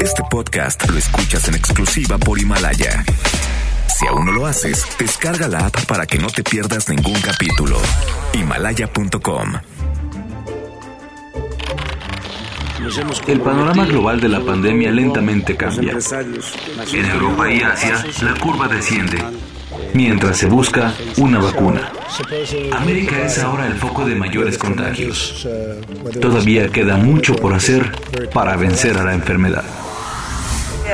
Este podcast lo escuchas en exclusiva por Himalaya. Si aún no lo haces, descarga la app para que no te pierdas ningún capítulo. Himalaya.com El panorama global de la pandemia lentamente cambia. En Europa y Asia, la curva desciende, mientras se busca una vacuna. América es ahora el foco de mayores contagios. Todavía queda mucho por hacer para vencer a la enfermedad.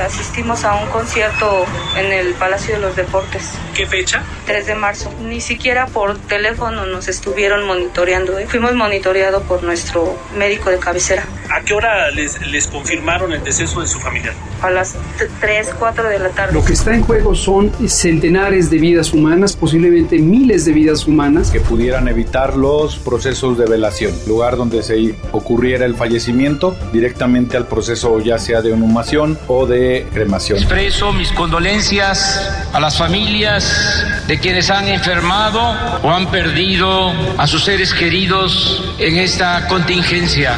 Asistimos a un concierto en el Palacio de los Deportes. ¿Qué fecha? 3 de marzo. Ni siquiera por teléfono nos estuvieron monitoreando. ¿eh? Fuimos monitoreados por nuestro médico de cabecera. ¿A qué hora les, les confirmaron el deceso de su familiar? A las 3, 4 de la tarde. Lo que está en juego son centenares de vidas humanas, posiblemente miles de vidas humanas. Que pudieran evitar los procesos de velación. Lugar donde se ocurriera el fallecimiento, directamente al proceso ya sea de inhumación o de cremación. Expreso mis condolencias a las familias de quienes han enfermado o han perdido a sus seres queridos en esta contingencia.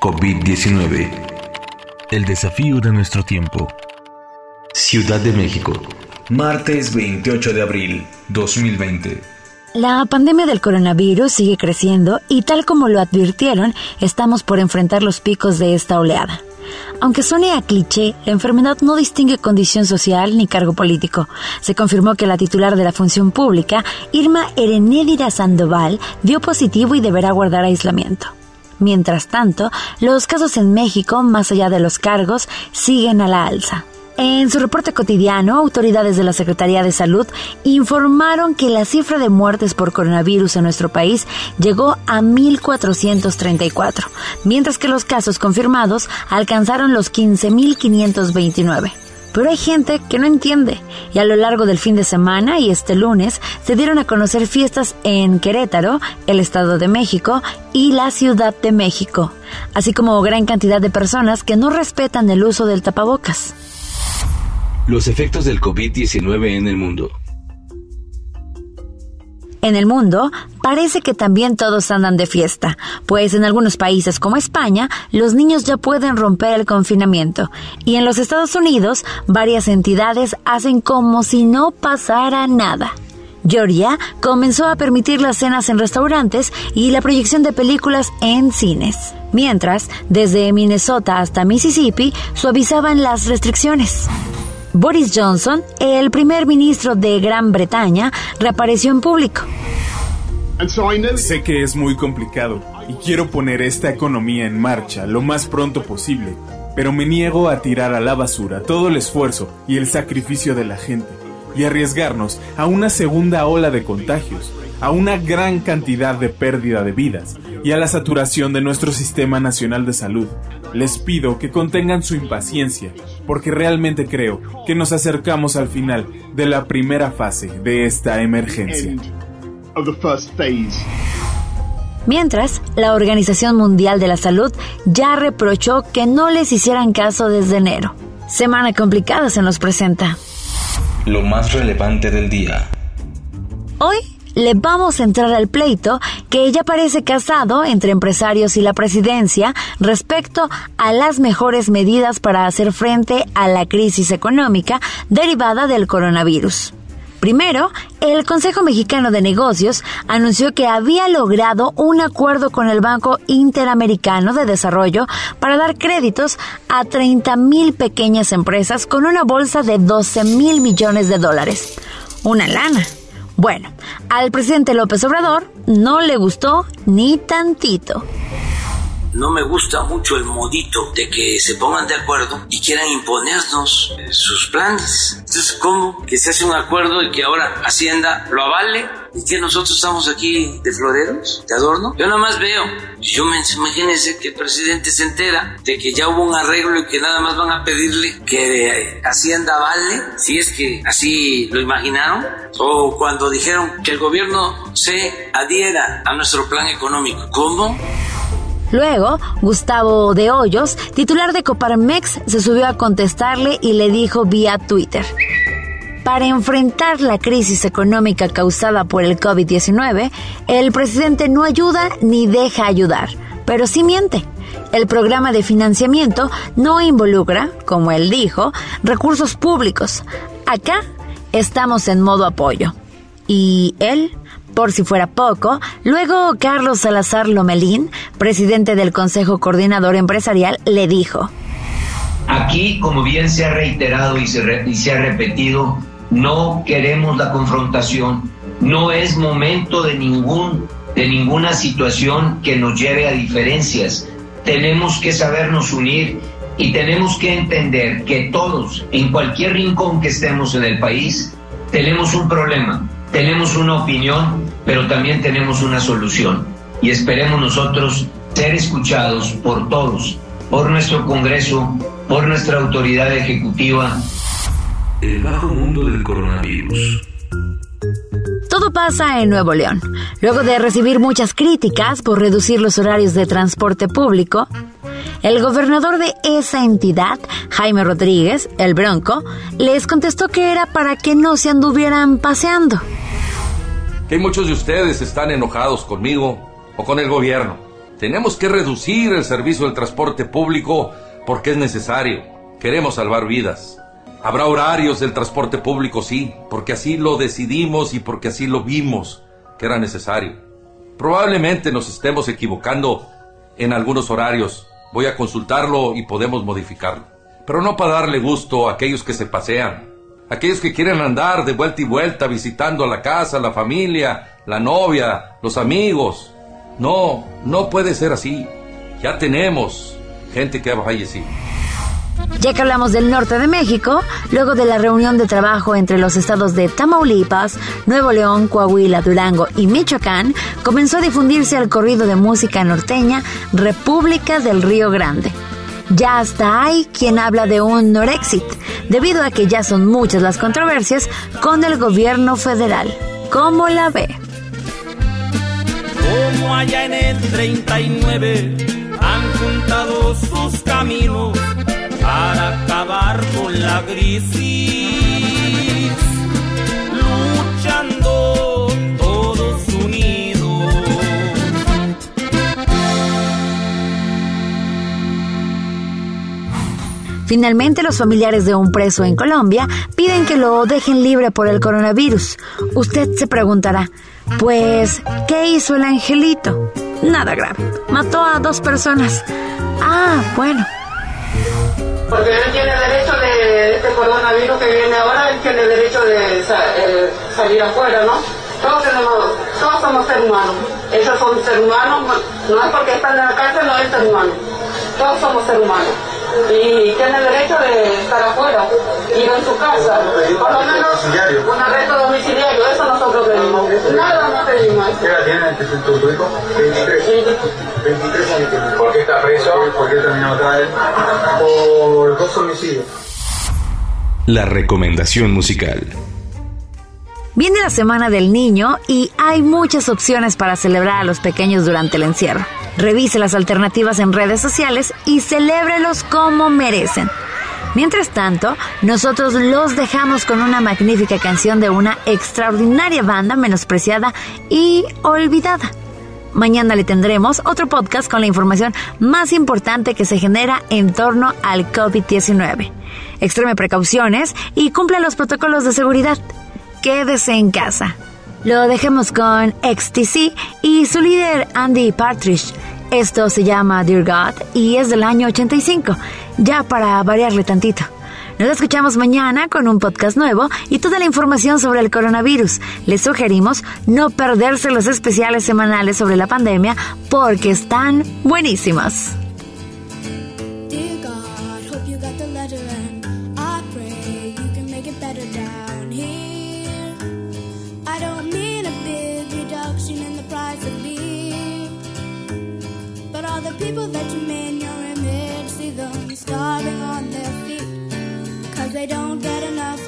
COVID-19. El desafío de nuestro tiempo. Ciudad de México. Martes 28 de abril 2020. La pandemia del coronavirus sigue creciendo y tal como lo advirtieron, estamos por enfrentar los picos de esta oleada. Aunque suene a cliché, la enfermedad no distingue condición social ni cargo político. Se confirmó que la titular de la función pública, Irma Erenédira Sandoval, dio positivo y deberá guardar aislamiento. Mientras tanto, los casos en México, más allá de los cargos, siguen a la alza. En su reporte cotidiano, autoridades de la Secretaría de Salud informaron que la cifra de muertes por coronavirus en nuestro país llegó a 1.434, mientras que los casos confirmados alcanzaron los 15.529. Pero hay gente que no entiende y a lo largo del fin de semana y este lunes se dieron a conocer fiestas en Querétaro, el Estado de México y la Ciudad de México, así como gran cantidad de personas que no respetan el uso del tapabocas. Los efectos del COVID-19 en el mundo. En el mundo, parece que también todos andan de fiesta, pues en algunos países como España, los niños ya pueden romper el confinamiento, y en los Estados Unidos, varias entidades hacen como si no pasara nada. Georgia comenzó a permitir las cenas en restaurantes y la proyección de películas en cines, mientras desde Minnesota hasta Mississippi suavizaban las restricciones. Boris Johnson, el primer ministro de Gran Bretaña, reapareció en público. Sé que es muy complicado y quiero poner esta economía en marcha lo más pronto posible, pero me niego a tirar a la basura todo el esfuerzo y el sacrificio de la gente y arriesgarnos a una segunda ola de contagios, a una gran cantidad de pérdida de vidas y a la saturación de nuestro sistema nacional de salud. Les pido que contengan su impaciencia, porque realmente creo que nos acercamos al final de la primera fase de esta emergencia. Mientras, la Organización Mundial de la Salud ya reprochó que no les hicieran caso desde enero. Semana complicada se nos presenta. Lo más relevante del día. Hoy le vamos a entrar al pleito que ya parece casado entre empresarios y la presidencia respecto a las mejores medidas para hacer frente a la crisis económica derivada del coronavirus. Primero, el Consejo Mexicano de Negocios anunció que había logrado un acuerdo con el Banco Interamericano de Desarrollo para dar créditos a 30 mil pequeñas empresas con una bolsa de 12 mil millones de dólares. Una lana. Bueno, al presidente López Obrador no le gustó ni tantito. No me gusta mucho el modito de que se pongan de acuerdo y quieran imponernos eh, sus planes. Entonces, ¿cómo que se hace un acuerdo y que ahora Hacienda lo avale? ¿Y que nosotros estamos aquí de floreros, de adorno? Yo nada más veo. Yo me imagínense que el presidente se entera de que ya hubo un arreglo y que nada más van a pedirle que eh, Hacienda avale, si es que así lo imaginaron. O cuando dijeron que el gobierno se adhiera a nuestro plan económico. ¿Cómo? Luego, Gustavo de Hoyos, titular de Coparmex, se subió a contestarle y le dijo vía Twitter. Para enfrentar la crisis económica causada por el COVID-19, el presidente no ayuda ni deja ayudar. pero sí miente. El programa de financiamiento no involucra, como él dijo, recursos públicos. Acá estamos en modo apoyo. Y él, por si fuera poco, luego Carlos Salazar Lomelín, presidente del Consejo Coordinador Empresarial, le dijo, Aquí, como bien se ha reiterado y se, ha repetido, no queremos la confrontación. No es momento de, ningún, de ninguna situación que nos lleve a diferencias. Tenemos que sabernos unir y tenemos que entender que todos, en cualquier rincón que estemos en el país, tenemos un problema, tenemos una opinión, pero también tenemos una solución. Y esperemos nosotros ser escuchados por todos, por nuestro Congreso, por nuestra autoridad ejecutiva. El bajo mundo del coronavirus. Todo pasa en Nuevo León. Luego de recibir muchas críticas por reducir los horarios de transporte público, el gobernador de esa entidad, Jaime Rodríguez, el Bronco, les contestó que era para que no se anduvieran paseando. Que muchos de ustedes están enojados conmigo o con el gobierno. Tenemos que reducir el servicio del transporte público porque es necesario. Queremos salvar vidas. Habrá horarios del transporte público, sí, porque así lo decidimos y porque así lo vimos que era necesario. Probablemente nos estemos equivocando en algunos horarios. Voy a consultarlo y podemos modificarlo. Pero no para darle gusto a aquellos que se pasean, aquellos que quieren andar de vuelta y vuelta visitando la casa, la familia, la novia, los amigos. No, no puede ser así. Ya tenemos gente que ha fallecido. Ya que hablamos del norte de México, luego de la reunión de trabajo entre los estados de Tamaulipas, Nuevo León, Coahuila, Durango y Michoacán, comenzó a difundirse el corrido de música norteña República del Río Grande. Ya hasta hay quien habla de un Norexit, debido a que ya son muchas las controversias con el gobierno federal. ¿Cómo la ve? Como allá en el 39 han juntado sus caminos para acabar con la crisis, Finalmente, los familiares de un preso en Colombia piden que lo dejen libre por el coronavirus. Usted se preguntará, pues, ¿qué hizo el angelito? Nada grave. Mató a dos personas. Ah, bueno. Porque él tiene derecho de este coronavirus que viene ahora, él tiene derecho de eh, salir afuera, ¿no? Todos, tenemos, todos somos seres humanos. Ellos son seres humanos, no es porque están en la cárcel, no es ser humano. Todos somos seres humanos afuera, ir en su casa, por lo menos un arresto domiciliario, eso nosotros pedimos, nada no pedimos. ¿Qué edad tiene tu, tu hijo? 23. 23 años. ¿Por qué está preso? ¿Por qué terminó otra vez? Por dos homicidios. La recomendación musical. Viene la Semana del Niño y hay muchas opciones para celebrar a los pequeños durante el encierro. Revise las alternativas en redes sociales y celébrelos como merecen. Mientras tanto, nosotros los dejamos con una magnífica canción de una extraordinaria banda menospreciada y olvidada. Mañana le tendremos otro podcast con la información más importante que se genera en torno al COVID-19. Extreme precauciones y cumpla los protocolos de seguridad quédese en casa. Lo dejemos con XTC y su líder Andy Partridge. Esto se llama Dear God y es del año 85, ya para variarle tantito. Nos escuchamos mañana con un podcast nuevo y toda la información sobre el coronavirus. Les sugerimos no perderse los especiales semanales sobre la pandemia porque están buenísimos. Starving on their feet, cause they don't get enough